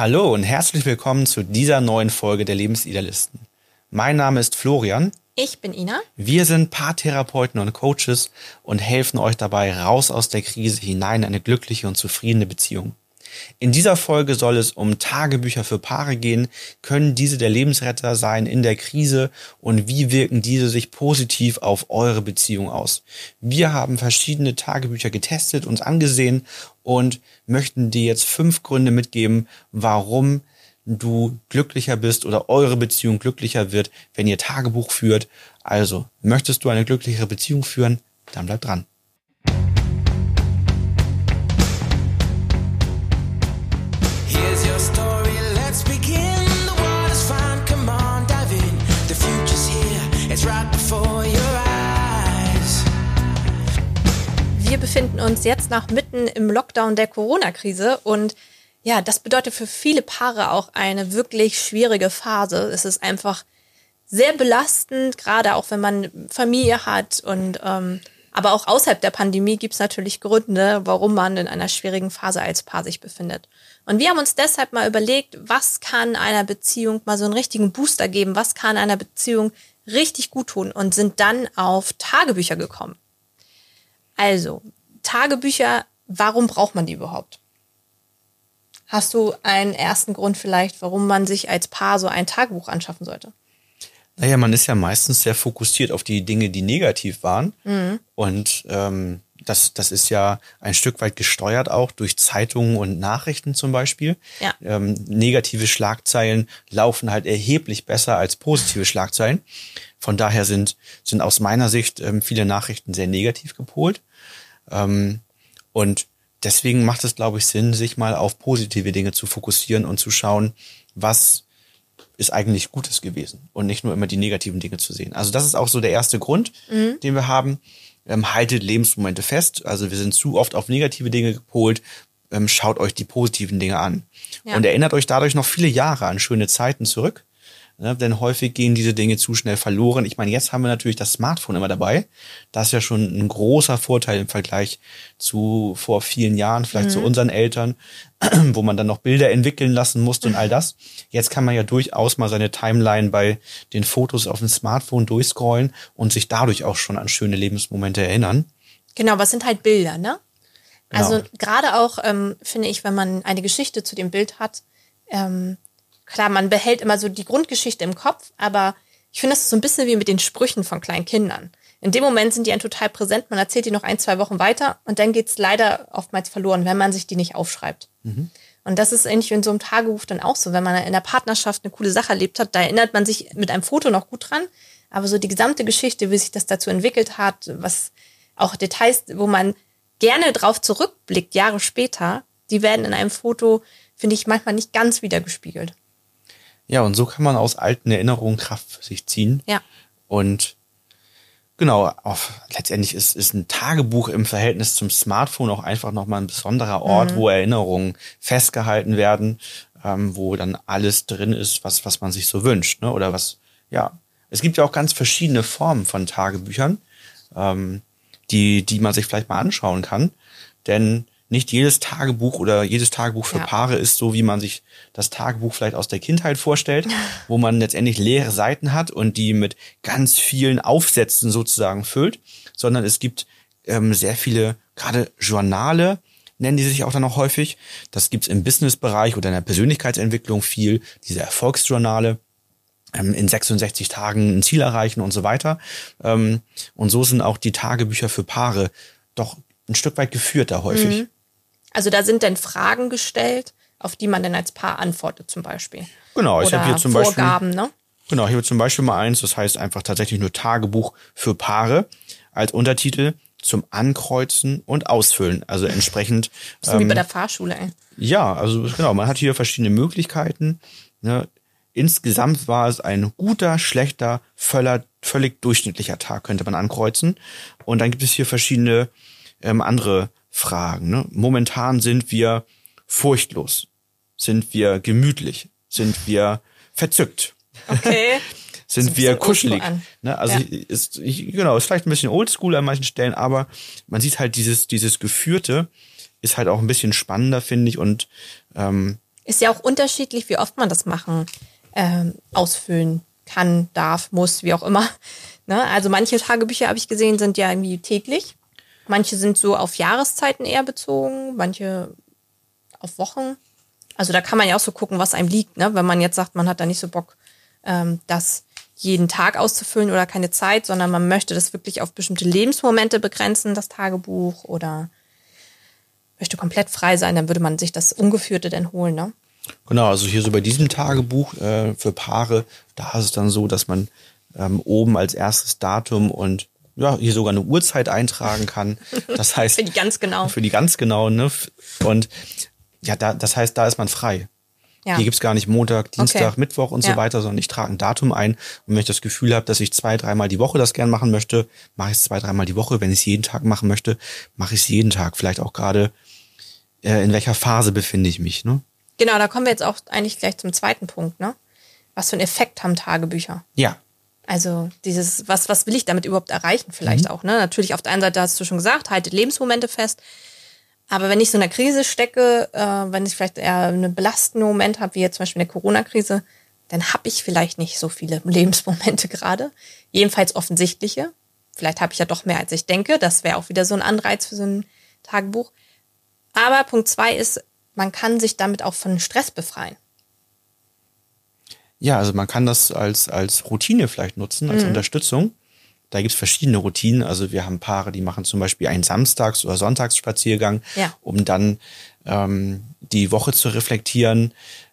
Hallo und herzlich willkommen zu dieser neuen Folge der Lebensidealisten. Mein Name ist Florian. Ich bin Ina. Wir sind Paartherapeuten und Coaches und helfen euch dabei raus aus der Krise hinein in eine glückliche und zufriedene Beziehung. In dieser Folge soll es um Tagebücher für Paare gehen. Können diese der Lebensretter sein in der Krise und wie wirken diese sich positiv auf eure Beziehung aus? Wir haben verschiedene Tagebücher getestet, uns angesehen und möchten dir jetzt fünf Gründe mitgeben, warum du glücklicher bist oder eure Beziehung glücklicher wird, wenn ihr Tagebuch führt. Also, möchtest du eine glücklichere Beziehung führen? Dann bleib dran. Befinden uns jetzt noch mitten im Lockdown der Corona-Krise und ja, das bedeutet für viele Paare auch eine wirklich schwierige Phase. Es ist einfach sehr belastend, gerade auch wenn man Familie hat und ähm, aber auch außerhalb der Pandemie gibt es natürlich Gründe, warum man in einer schwierigen Phase als Paar sich befindet. Und wir haben uns deshalb mal überlegt, was kann einer Beziehung mal so einen richtigen Booster geben, was kann einer Beziehung richtig gut tun und sind dann auf Tagebücher gekommen. Also, Tagebücher, warum braucht man die überhaupt? Hast du einen ersten Grund vielleicht, warum man sich als Paar so ein Tagebuch anschaffen sollte? Naja, man ist ja meistens sehr fokussiert auf die Dinge, die negativ waren. Mhm. Und ähm, das, das ist ja ein Stück weit gesteuert auch durch Zeitungen und Nachrichten zum Beispiel. Ja. Ähm, negative Schlagzeilen laufen halt erheblich besser als positive Schlagzeilen. Von daher sind, sind aus meiner Sicht ähm, viele Nachrichten sehr negativ gepolt. Ähm, und deswegen macht es, glaube ich, Sinn, sich mal auf positive Dinge zu fokussieren und zu schauen, was ist eigentlich Gutes gewesen und nicht nur immer die negativen Dinge zu sehen. Also das ist auch so der erste Grund, mhm. den wir haben. Ähm, haltet Lebensmomente fest. Also wir sind zu oft auf negative Dinge gepolt. Ähm, schaut euch die positiven Dinge an. Ja. Und erinnert euch dadurch noch viele Jahre an schöne Zeiten zurück. Ne? Denn häufig gehen diese Dinge zu schnell verloren. Ich meine, jetzt haben wir natürlich das Smartphone immer dabei. Das ist ja schon ein großer Vorteil im Vergleich zu vor vielen Jahren, vielleicht mhm. zu unseren Eltern, wo man dann noch Bilder entwickeln lassen musste und all das. Jetzt kann man ja durchaus mal seine Timeline bei den Fotos auf dem Smartphone durchscrollen und sich dadurch auch schon an schöne Lebensmomente erinnern. Genau, was sind halt Bilder, ne? Also genau. gerade auch ähm, finde ich, wenn man eine Geschichte zu dem Bild hat, ähm, klar, man behält immer so die Grundgeschichte im Kopf, aber ich finde, das ist so ein bisschen wie mit den Sprüchen von kleinen Kindern. In dem Moment sind die ein total präsent, man erzählt die noch ein, zwei Wochen weiter und dann geht's leider oftmals verloren, wenn man sich die nicht aufschreibt. Mhm. Und das ist eigentlich in so einem Tagebuch dann auch so. Wenn man in der Partnerschaft eine coole Sache erlebt hat, da erinnert man sich mit einem Foto noch gut dran. Aber so die gesamte Geschichte, wie sich das dazu entwickelt hat, was auch Details, wo man gerne drauf zurückblickt, Jahre später, die werden in einem Foto, finde ich, manchmal nicht ganz wiedergespiegelt. Ja, und so kann man aus alten Erinnerungen Kraft für sich ziehen. Ja. Und genau, auf, letztendlich ist, ist ein Tagebuch im Verhältnis zum Smartphone auch einfach nochmal ein besonderer Ort, mhm. wo Erinnerungen festgehalten werden, ähm, wo dann alles drin ist, was, was man sich so wünscht. Ne? Oder was, ja. Es gibt ja auch ganz verschiedene Formen von Tagebüchern, ähm, die, die man sich vielleicht mal anschauen kann. Denn nicht jedes Tagebuch oder jedes Tagebuch für ja. Paare ist so, wie man sich das Tagebuch vielleicht aus der Kindheit vorstellt, wo man letztendlich leere Seiten hat und die mit ganz vielen Aufsätzen sozusagen füllt, sondern es gibt ähm, sehr viele, gerade Journale, nennen die sich auch dann auch häufig. Das gibt's im Businessbereich oder in der Persönlichkeitsentwicklung viel, diese Erfolgsjournale ähm, in 66 Tagen ein Ziel erreichen und so weiter. Ähm, und so sind auch die Tagebücher für Paare doch ein Stück weit geführter häufig. Mhm. Also da sind dann Fragen gestellt, auf die man dann als Paar antwortet zum Beispiel. Genau, ich habe hier zum Vorgaben, Beispiel. Ne? Genau, hier zum Beispiel mal eins, das heißt einfach tatsächlich nur Tagebuch für Paare als Untertitel zum Ankreuzen und Ausfüllen. Also entsprechend. So ähm, wie bei der Fahrschule, ey. Ja, also genau, man hat hier verschiedene Möglichkeiten. Ne? Insgesamt war es ein guter, schlechter, völler, völlig durchschnittlicher Tag, könnte man ankreuzen. Und dann gibt es hier verschiedene ähm, andere Fragen. Ne? Momentan sind wir furchtlos, sind wir gemütlich, sind wir verzückt. Okay. sind wir kuschelig. Ne? Also ja. ist genau, ist vielleicht ein bisschen oldschool an manchen Stellen, aber man sieht halt dieses dieses geführte ist halt auch ein bisschen spannender finde ich und ähm, Ist ja auch unterschiedlich, wie oft man das machen, ähm, ausfüllen kann, darf, muss, wie auch immer. Ne? Also manche Tagebücher habe ich gesehen, sind ja irgendwie täglich. Manche sind so auf Jahreszeiten eher bezogen, manche auf Wochen. Also da kann man ja auch so gucken, was einem liegt. Ne? Wenn man jetzt sagt, man hat da nicht so Bock, ähm, das jeden Tag auszufüllen oder keine Zeit, sondern man möchte das wirklich auf bestimmte Lebensmomente begrenzen, das Tagebuch oder möchte komplett frei sein, dann würde man sich das Ungeführte denn holen. Ne? Genau, also hier so bei diesem Tagebuch äh, für Paare, da ist es dann so, dass man ähm, oben als erstes Datum und ja, hier sogar eine Uhrzeit eintragen kann. Das heißt. für die ganz genau. Für die ganz genau, ne? Und ja, da, das heißt, da ist man frei. Ja. Hier gibt's gar nicht Montag, Dienstag, okay. Mittwoch und ja. so weiter, sondern ich trage ein Datum ein. Und wenn ich das Gefühl habe, dass ich zwei, dreimal die Woche das gern machen möchte, mache ich es zwei, dreimal die Woche. Wenn ich es jeden Tag machen möchte, mache ich es jeden Tag. Vielleicht auch gerade, äh, in welcher Phase befinde ich mich. Ne? Genau, da kommen wir jetzt auch eigentlich gleich zum zweiten Punkt. Ne? Was für einen Effekt haben Tagebücher? Ja. Also dieses, was, was will ich damit überhaupt erreichen vielleicht mhm. auch? Ne? Natürlich auf der einen Seite hast du schon gesagt, haltet Lebensmomente fest. Aber wenn ich so in einer Krise stecke, äh, wenn ich vielleicht eher einen belastenden Moment habe, wie jetzt zum Beispiel in der Corona-Krise, dann habe ich vielleicht nicht so viele Lebensmomente gerade. Jedenfalls offensichtliche. Vielleicht habe ich ja doch mehr, als ich denke. Das wäre auch wieder so ein Anreiz für so ein Tagebuch. Aber Punkt zwei ist, man kann sich damit auch von Stress befreien. Ja, also man kann das als, als Routine vielleicht nutzen, als mhm. Unterstützung. Da gibt's verschiedene Routinen. Also wir haben Paare, die machen zum Beispiel einen Samstags- oder Sonntagsspaziergang, ja. um dann ähm, die Woche zu reflektieren.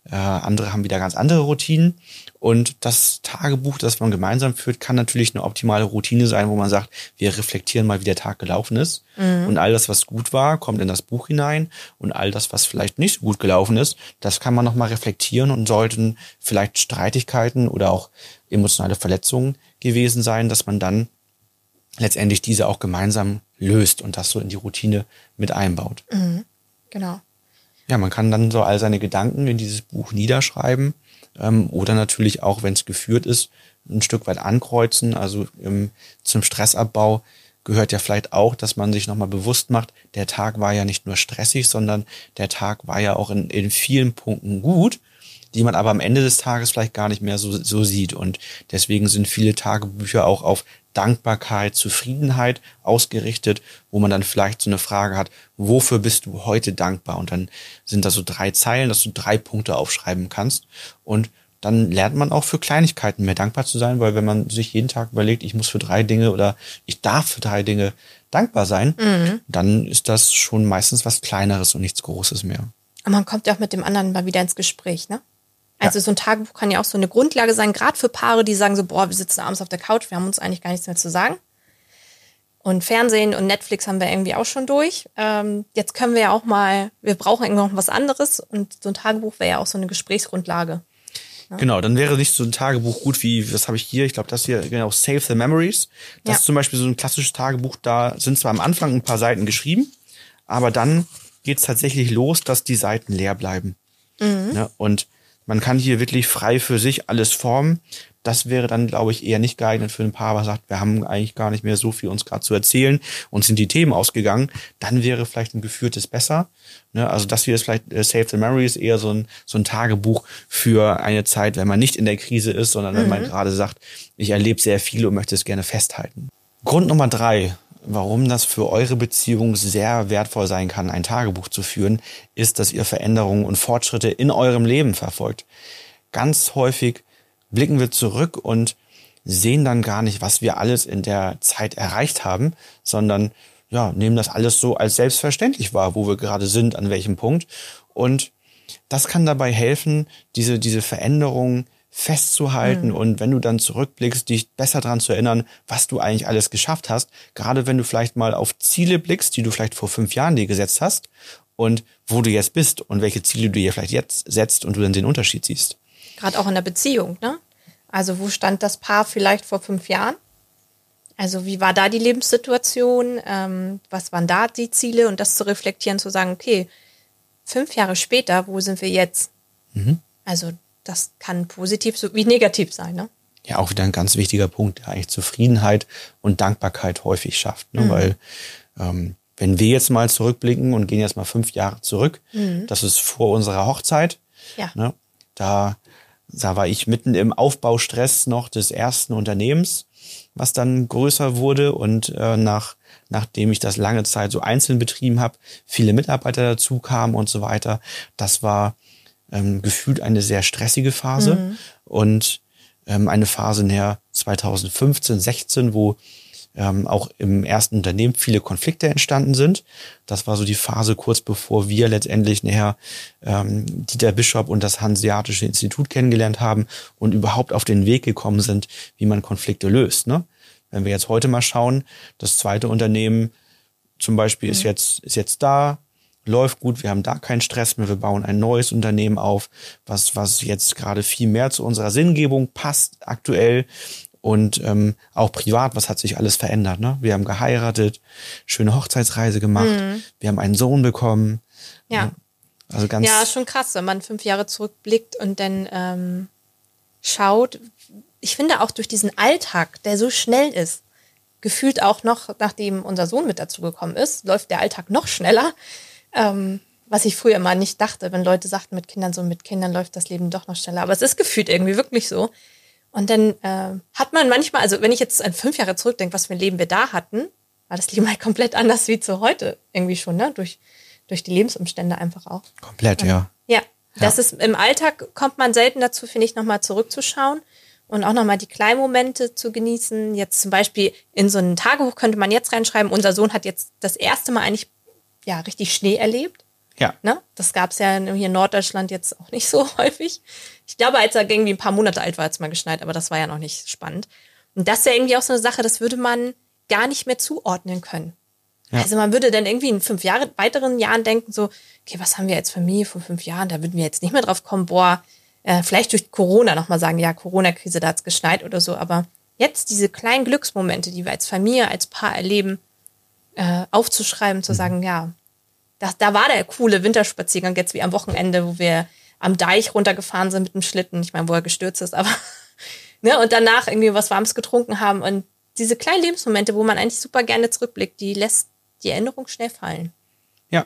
Äh, andere haben wieder ganz andere Routinen. Und das Tagebuch, das man gemeinsam führt, kann natürlich eine optimale Routine sein, wo man sagt, wir reflektieren mal, wie der Tag gelaufen ist. Mhm. Und all das, was gut war, kommt in das Buch hinein. Und all das, was vielleicht nicht so gut gelaufen ist, das kann man nochmal reflektieren und sollten vielleicht Streitigkeiten oder auch emotionale Verletzungen gewesen sein, dass man dann letztendlich diese auch gemeinsam löst und das so in die Routine mit einbaut. Mhm. Genau. Ja, man kann dann so all seine Gedanken in dieses Buch niederschreiben ähm, oder natürlich auch, wenn es geführt ist, ein Stück weit ankreuzen. Also ähm, zum Stressabbau gehört ja vielleicht auch, dass man sich nochmal bewusst macht, der Tag war ja nicht nur stressig, sondern der Tag war ja auch in, in vielen Punkten gut, die man aber am Ende des Tages vielleicht gar nicht mehr so, so sieht. Und deswegen sind viele Tagebücher auch auf Dankbarkeit, Zufriedenheit ausgerichtet, wo man dann vielleicht so eine Frage hat, wofür bist du heute dankbar? Und dann sind da so drei Zeilen, dass du drei Punkte aufschreiben kannst. Und dann lernt man auch für Kleinigkeiten mehr dankbar zu sein, weil wenn man sich jeden Tag überlegt, ich muss für drei Dinge oder ich darf für drei Dinge dankbar sein, mhm. dann ist das schon meistens was Kleineres und nichts Großes mehr. Und man kommt ja auch mit dem anderen mal wieder ins Gespräch, ne? Also ja. so ein Tagebuch kann ja auch so eine Grundlage sein, gerade für Paare, die sagen so, boah, wir sitzen abends auf der Couch, wir haben uns eigentlich gar nichts mehr zu sagen. Und Fernsehen und Netflix haben wir irgendwie auch schon durch. Ähm, jetzt können wir ja auch mal, wir brauchen irgendwie noch was anderes und so ein Tagebuch wäre ja auch so eine Gesprächsgrundlage. Ja. Genau, dann wäre nicht so ein Tagebuch gut wie, was habe ich hier? Ich glaube, das hier, genau, Save the Memories. Das ja. ist zum Beispiel so ein klassisches Tagebuch, da sind zwar am Anfang ein paar Seiten geschrieben, aber dann geht es tatsächlich los, dass die Seiten leer bleiben. Mhm. Ja, und man kann hier wirklich frei für sich alles formen. Das wäre dann, glaube ich, eher nicht geeignet für ein Paar, was sagt, wir haben eigentlich gar nicht mehr so viel uns gerade zu erzählen und sind die Themen ausgegangen. Dann wäre vielleicht ein geführtes besser. Ne? Also das hier ist vielleicht äh, Save the Memories eher so ein, so ein Tagebuch für eine Zeit, wenn man nicht in der Krise ist, sondern mhm. wenn man mhm. gerade sagt, ich erlebe sehr viel und möchte es gerne festhalten. Grund Nummer drei, warum das für eure Beziehung sehr wertvoll sein kann, ein Tagebuch zu führen, ist, dass ihr Veränderungen und Fortschritte in eurem Leben verfolgt. Ganz häufig blicken wir zurück und sehen dann gar nicht, was wir alles in der Zeit erreicht haben, sondern ja, nehmen das alles so als selbstverständlich wahr, wo wir gerade sind, an welchem Punkt. Und das kann dabei helfen, diese, diese Veränderungen festzuhalten mhm. und wenn du dann zurückblickst, dich besser daran zu erinnern, was du eigentlich alles geschafft hast. Gerade wenn du vielleicht mal auf Ziele blickst, die du vielleicht vor fünf Jahren dir gesetzt hast und wo du jetzt bist und welche Ziele du dir vielleicht jetzt setzt und du dann den Unterschied siehst. Gerade auch in der Beziehung, ne? Also wo stand das Paar vielleicht vor fünf Jahren? Also wie war da die Lebenssituation? Ähm, was waren da die Ziele? Und das zu reflektieren, zu sagen, okay, fünf Jahre später, wo sind wir jetzt? Mhm. Also das kann positiv sowie negativ sein. Ne? Ja, auch wieder ein ganz wichtiger Punkt, der eigentlich Zufriedenheit und Dankbarkeit häufig schafft. Ne? Mhm. Weil ähm, wenn wir jetzt mal zurückblicken und gehen jetzt mal fünf Jahre zurück, mhm. das ist vor unserer Hochzeit, Ja. Ne? Da, da war ich mitten im Aufbaustress noch des ersten Unternehmens, was dann größer wurde und äh, nach nachdem ich das lange Zeit so einzeln betrieben habe, viele Mitarbeiter dazu kamen und so weiter. Das war ähm, gefühlt eine sehr stressige Phase mhm. und ähm, eine Phase näher 2015, 16, wo ähm, auch im ersten Unternehmen viele Konflikte entstanden sind. Das war so die Phase kurz bevor wir letztendlich nachher ähm, Dieter Bischof und das Hanseatische Institut kennengelernt haben und überhaupt auf den Weg gekommen sind, wie man Konflikte löst. Ne? Wenn wir jetzt heute mal schauen, das zweite Unternehmen zum Beispiel mhm. ist jetzt, ist jetzt da, läuft gut, wir haben da keinen Stress mehr, wir bauen ein neues Unternehmen auf, was, was jetzt gerade viel mehr zu unserer Sinngebung passt aktuell. Und ähm, auch privat, was hat sich alles verändert? Ne? Wir haben geheiratet, schöne Hochzeitsreise gemacht, mhm. wir haben einen Sohn bekommen. Ja. Ne? Also ganz. Ja, schon krass, wenn man fünf Jahre zurückblickt und dann ähm, schaut. Ich finde auch durch diesen Alltag, der so schnell ist, gefühlt auch noch, nachdem unser Sohn mit dazu gekommen ist, läuft der Alltag noch schneller. Ähm, was ich früher mal nicht dachte, wenn Leute sagten, mit Kindern so, mit Kindern läuft das Leben doch noch schneller. Aber es ist gefühlt irgendwie wirklich so. Und dann äh, hat man manchmal, also wenn ich jetzt an fünf Jahre zurückdenke, was für ein Leben wir da hatten, war das Leben halt komplett anders wie zu heute irgendwie schon, ne? Durch, durch die Lebensumstände einfach auch. Komplett, ja. Ja, das ist im Alltag kommt man selten dazu, finde ich, nochmal zurückzuschauen und auch nochmal die kleinen Momente zu genießen. Jetzt zum Beispiel in so ein Tagebuch könnte man jetzt reinschreiben, unser Sohn hat jetzt das erste Mal eigentlich ja, richtig Schnee erlebt. Ja. Ne? Das gab es ja hier in Norddeutschland jetzt auch nicht so häufig. Ich glaube, als er irgendwie ein paar Monate alt war, hat es mal geschneit, aber das war ja noch nicht spannend. Und das ist ja irgendwie auch so eine Sache, das würde man gar nicht mehr zuordnen können. Ja. Also man würde dann irgendwie in fünf Jahre, weiteren Jahren denken, so, okay, was haben wir jetzt Familie vor fünf Jahren? Da würden wir jetzt nicht mehr drauf kommen, boah, äh, vielleicht durch Corona nochmal sagen, ja, Corona-Krise, da hat es geschneit oder so. Aber jetzt diese kleinen Glücksmomente, die wir als Familie, als Paar erleben, äh, aufzuschreiben, zu mhm. sagen, ja, da, da war der coole Winterspaziergang jetzt wie am Wochenende, wo wir am Deich runtergefahren sind mit dem Schlitten. Ich meine, wo er gestürzt ist, aber ne, und danach irgendwie was Warmes getrunken haben. Und diese kleinen Lebensmomente, wo man eigentlich super gerne zurückblickt, die lässt die Erinnerung schnell fallen. Ja.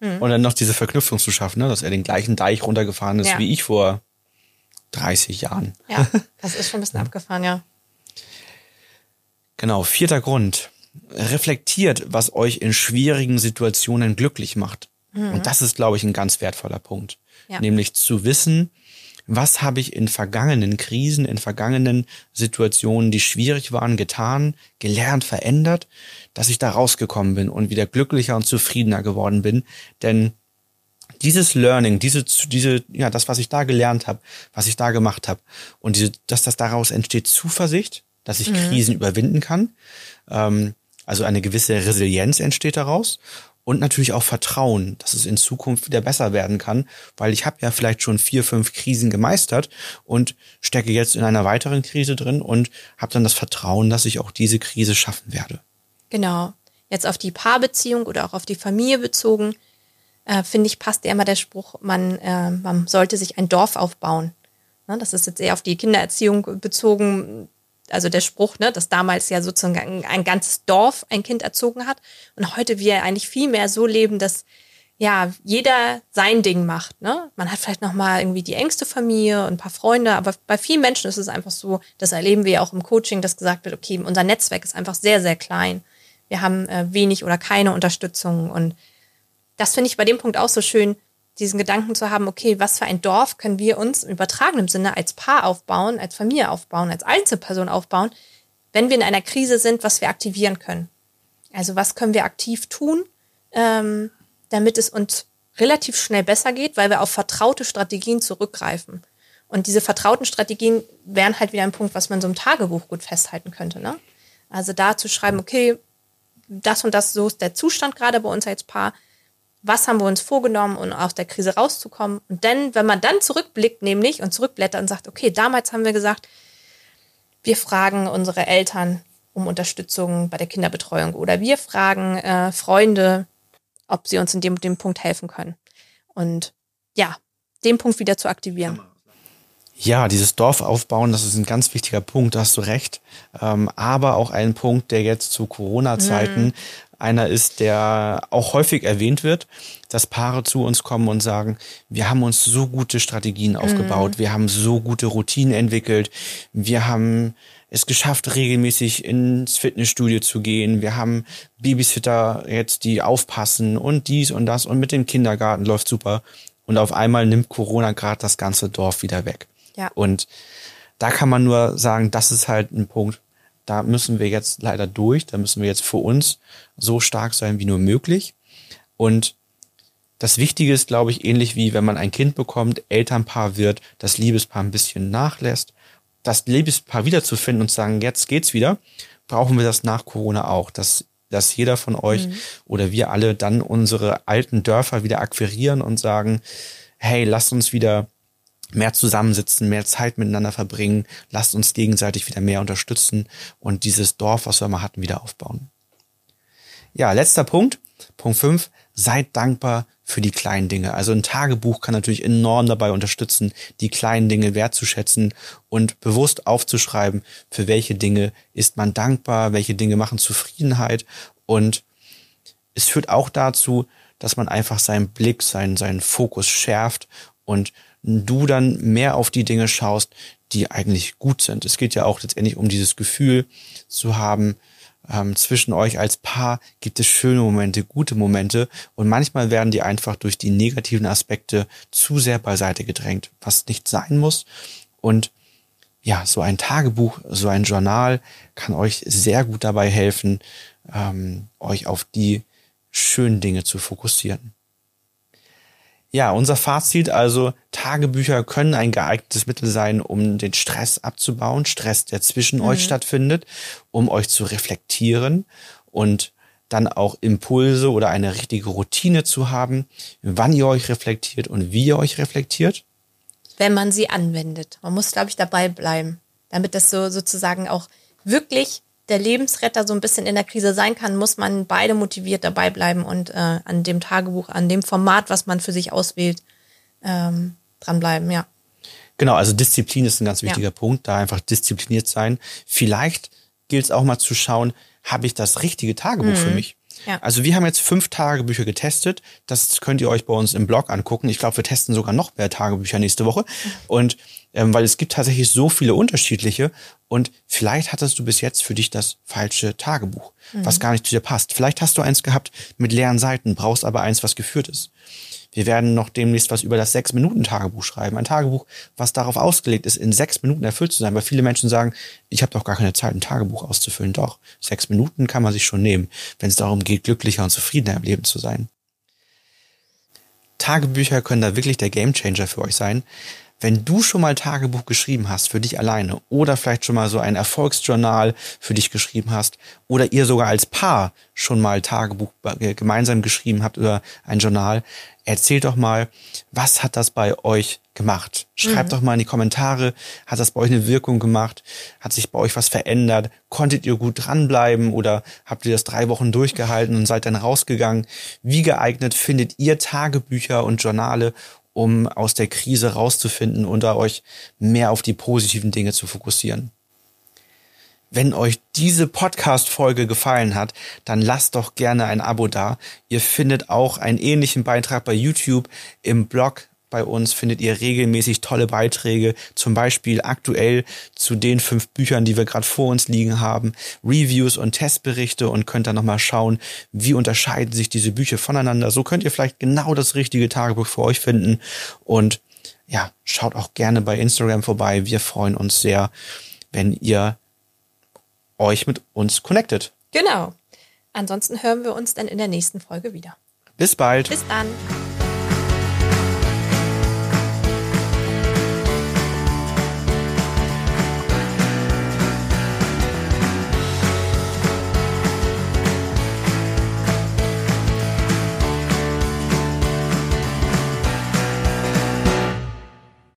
Mhm. Und dann noch diese Verknüpfung zu schaffen, ne, dass er den gleichen Deich runtergefahren ist ja. wie ich vor 30 Jahren. Ja, das ist schon ein bisschen abgefahren, ja. Genau, vierter Grund reflektiert, was euch in schwierigen Situationen glücklich macht. Mhm. Und das ist, glaube ich, ein ganz wertvoller Punkt. Ja. Nämlich zu wissen, was habe ich in vergangenen Krisen, in vergangenen Situationen, die schwierig waren, getan, gelernt, verändert, dass ich da rausgekommen bin und wieder glücklicher und zufriedener geworden bin. Denn dieses Learning, diese, diese, ja, das, was ich da gelernt habe, was ich da gemacht habe, und diese, dass das daraus entsteht Zuversicht, dass ich mhm. Krisen überwinden kann, ähm, also eine gewisse Resilienz entsteht daraus und natürlich auch Vertrauen, dass es in Zukunft wieder besser werden kann, weil ich habe ja vielleicht schon vier, fünf Krisen gemeistert und stecke jetzt in einer weiteren Krise drin und habe dann das Vertrauen, dass ich auch diese Krise schaffen werde. Genau. Jetzt auf die Paarbeziehung oder auch auf die Familie bezogen, äh, finde ich, passt ja immer der Spruch, man, äh, man sollte sich ein Dorf aufbauen. Ne, das ist jetzt eher auf die Kindererziehung bezogen also der Spruch, ne, dass damals ja sozusagen ein ganzes Dorf ein Kind erzogen hat und heute wir eigentlich viel mehr so leben, dass ja jeder sein Ding macht. Ne? Man hat vielleicht noch mal irgendwie die engste Familie und ein paar Freunde, aber bei vielen Menschen ist es einfach so, das erleben wir ja auch im Coaching, dass gesagt wird, okay, unser Netzwerk ist einfach sehr sehr klein. Wir haben äh, wenig oder keine Unterstützung und das finde ich bei dem Punkt auch so schön, diesen Gedanken zu haben, okay, was für ein Dorf können wir uns im übertragenen Sinne als Paar aufbauen, als Familie aufbauen, als Einzelperson aufbauen, wenn wir in einer Krise sind, was wir aktivieren können. Also was können wir aktiv tun, ähm, damit es uns relativ schnell besser geht, weil wir auf vertraute Strategien zurückgreifen. Und diese vertrauten Strategien wären halt wieder ein Punkt, was man so im Tagebuch gut festhalten könnte. Ne? Also da zu schreiben, okay, das und das, so ist der Zustand gerade bei uns als Paar was haben wir uns vorgenommen, um aus der Krise rauszukommen. Und dann, wenn man dann zurückblickt, nämlich und zurückblättert und sagt, okay, damals haben wir gesagt, wir fragen unsere Eltern um Unterstützung bei der Kinderbetreuung oder wir fragen äh, Freunde, ob sie uns in dem, dem Punkt helfen können. Und ja, den Punkt wieder zu aktivieren. Ja, dieses Dorf aufbauen, das ist ein ganz wichtiger Punkt, da hast du recht. Ähm, aber auch ein Punkt, der jetzt zu Corona-Zeiten mhm. Einer ist, der auch häufig erwähnt wird, dass Paare zu uns kommen und sagen, wir haben uns so gute Strategien aufgebaut, mhm. wir haben so gute Routinen entwickelt, wir haben es geschafft, regelmäßig ins Fitnessstudio zu gehen. Wir haben Babysitter jetzt, die aufpassen und dies und das und mit dem Kindergarten läuft super. Und auf einmal nimmt Corona gerade das ganze Dorf wieder weg. Ja. Und da kann man nur sagen, das ist halt ein Punkt, da müssen wir jetzt leider durch, da müssen wir jetzt für uns so stark sein wie nur möglich. Und das Wichtige ist, glaube ich, ähnlich wie wenn man ein Kind bekommt, Elternpaar wird, das Liebespaar ein bisschen nachlässt, das Liebespaar wiederzufinden und zu sagen, jetzt geht's wieder, brauchen wir das nach Corona auch, dass, dass jeder von euch mhm. oder wir alle dann unsere alten Dörfer wieder akquirieren und sagen, hey, lasst uns wieder mehr zusammensitzen, mehr Zeit miteinander verbringen, lasst uns gegenseitig wieder mehr unterstützen und dieses Dorf, was wir mal hatten, wieder aufbauen. Ja, letzter Punkt, Punkt 5, seid dankbar für die kleinen Dinge. Also ein Tagebuch kann natürlich enorm dabei unterstützen, die kleinen Dinge wertzuschätzen und bewusst aufzuschreiben, für welche Dinge ist man dankbar, welche Dinge machen Zufriedenheit und es führt auch dazu, dass man einfach seinen Blick, seinen, seinen Fokus schärft und du dann mehr auf die Dinge schaust, die eigentlich gut sind. Es geht ja auch letztendlich um dieses Gefühl zu haben, ähm, zwischen euch als Paar gibt es schöne Momente, gute Momente und manchmal werden die einfach durch die negativen Aspekte zu sehr beiseite gedrängt, was nicht sein muss. Und ja, so ein Tagebuch, so ein Journal kann euch sehr gut dabei helfen, ähm, euch auf die schönen Dinge zu fokussieren. Ja, unser Fazit also, Tagebücher können ein geeignetes Mittel sein, um den Stress abzubauen, Stress, der zwischen mhm. euch stattfindet, um euch zu reflektieren und dann auch Impulse oder eine richtige Routine zu haben, wann ihr euch reflektiert und wie ihr euch reflektiert. Wenn man sie anwendet. Man muss, glaube ich, dabei bleiben, damit das so sozusagen auch wirklich der Lebensretter so ein bisschen in der Krise sein kann, muss man beide motiviert dabei bleiben und äh, an dem Tagebuch, an dem Format, was man für sich auswählt, ähm, dranbleiben, ja. Genau, also Disziplin ist ein ganz wichtiger ja. Punkt, da einfach diszipliniert sein. Vielleicht gilt es auch mal zu schauen, habe ich das richtige Tagebuch mhm. für mich? Ja. Also wir haben jetzt fünf Tagebücher getestet. Das könnt ihr euch bei uns im Blog angucken. Ich glaube, wir testen sogar noch mehr Tagebücher nächste Woche. Und ähm, weil es gibt tatsächlich so viele unterschiedliche und vielleicht hattest du bis jetzt für dich das falsche Tagebuch, mhm. was gar nicht zu dir passt. Vielleicht hast du eins gehabt mit leeren Seiten, brauchst aber eins, was geführt ist. Wir werden noch demnächst was über das Sechs-Minuten-Tagebuch schreiben. Ein Tagebuch, was darauf ausgelegt ist, in sechs Minuten erfüllt zu sein. Weil viele Menschen sagen, ich habe doch gar keine Zeit, ein Tagebuch auszufüllen. Doch, sechs Minuten kann man sich schon nehmen, wenn es darum geht, glücklicher und zufriedener im Leben zu sein. Tagebücher können da wirklich der Gamechanger für euch sein. Wenn du schon mal Tagebuch geschrieben hast für dich alleine oder vielleicht schon mal so ein Erfolgsjournal für dich geschrieben hast oder ihr sogar als Paar schon mal Tagebuch gemeinsam geschrieben habt oder ein Journal, erzählt doch mal, was hat das bei euch gemacht? Schreibt mhm. doch mal in die Kommentare, hat das bei euch eine Wirkung gemacht? Hat sich bei euch was verändert? Konntet ihr gut dranbleiben oder habt ihr das drei Wochen durchgehalten und seid dann rausgegangen? Wie geeignet findet ihr Tagebücher und Journale, um aus der Krise rauszufinden und da euch mehr auf die positiven Dinge zu fokussieren? Wenn euch diese Podcast-Folge gefallen hat, dann lasst doch gerne ein Abo da. Ihr findet auch einen ähnlichen Beitrag bei YouTube. Im Blog bei uns findet ihr regelmäßig tolle Beiträge, zum Beispiel aktuell zu den fünf Büchern, die wir gerade vor uns liegen haben, Reviews und Testberichte und könnt dann nochmal schauen, wie unterscheiden sich diese Bücher voneinander. So könnt ihr vielleicht genau das richtige Tagebuch für euch finden und ja, schaut auch gerne bei Instagram vorbei. Wir freuen uns sehr, wenn ihr euch mit uns connectet. Genau. Ansonsten hören wir uns dann in der nächsten Folge wieder. Bis bald. Bis dann.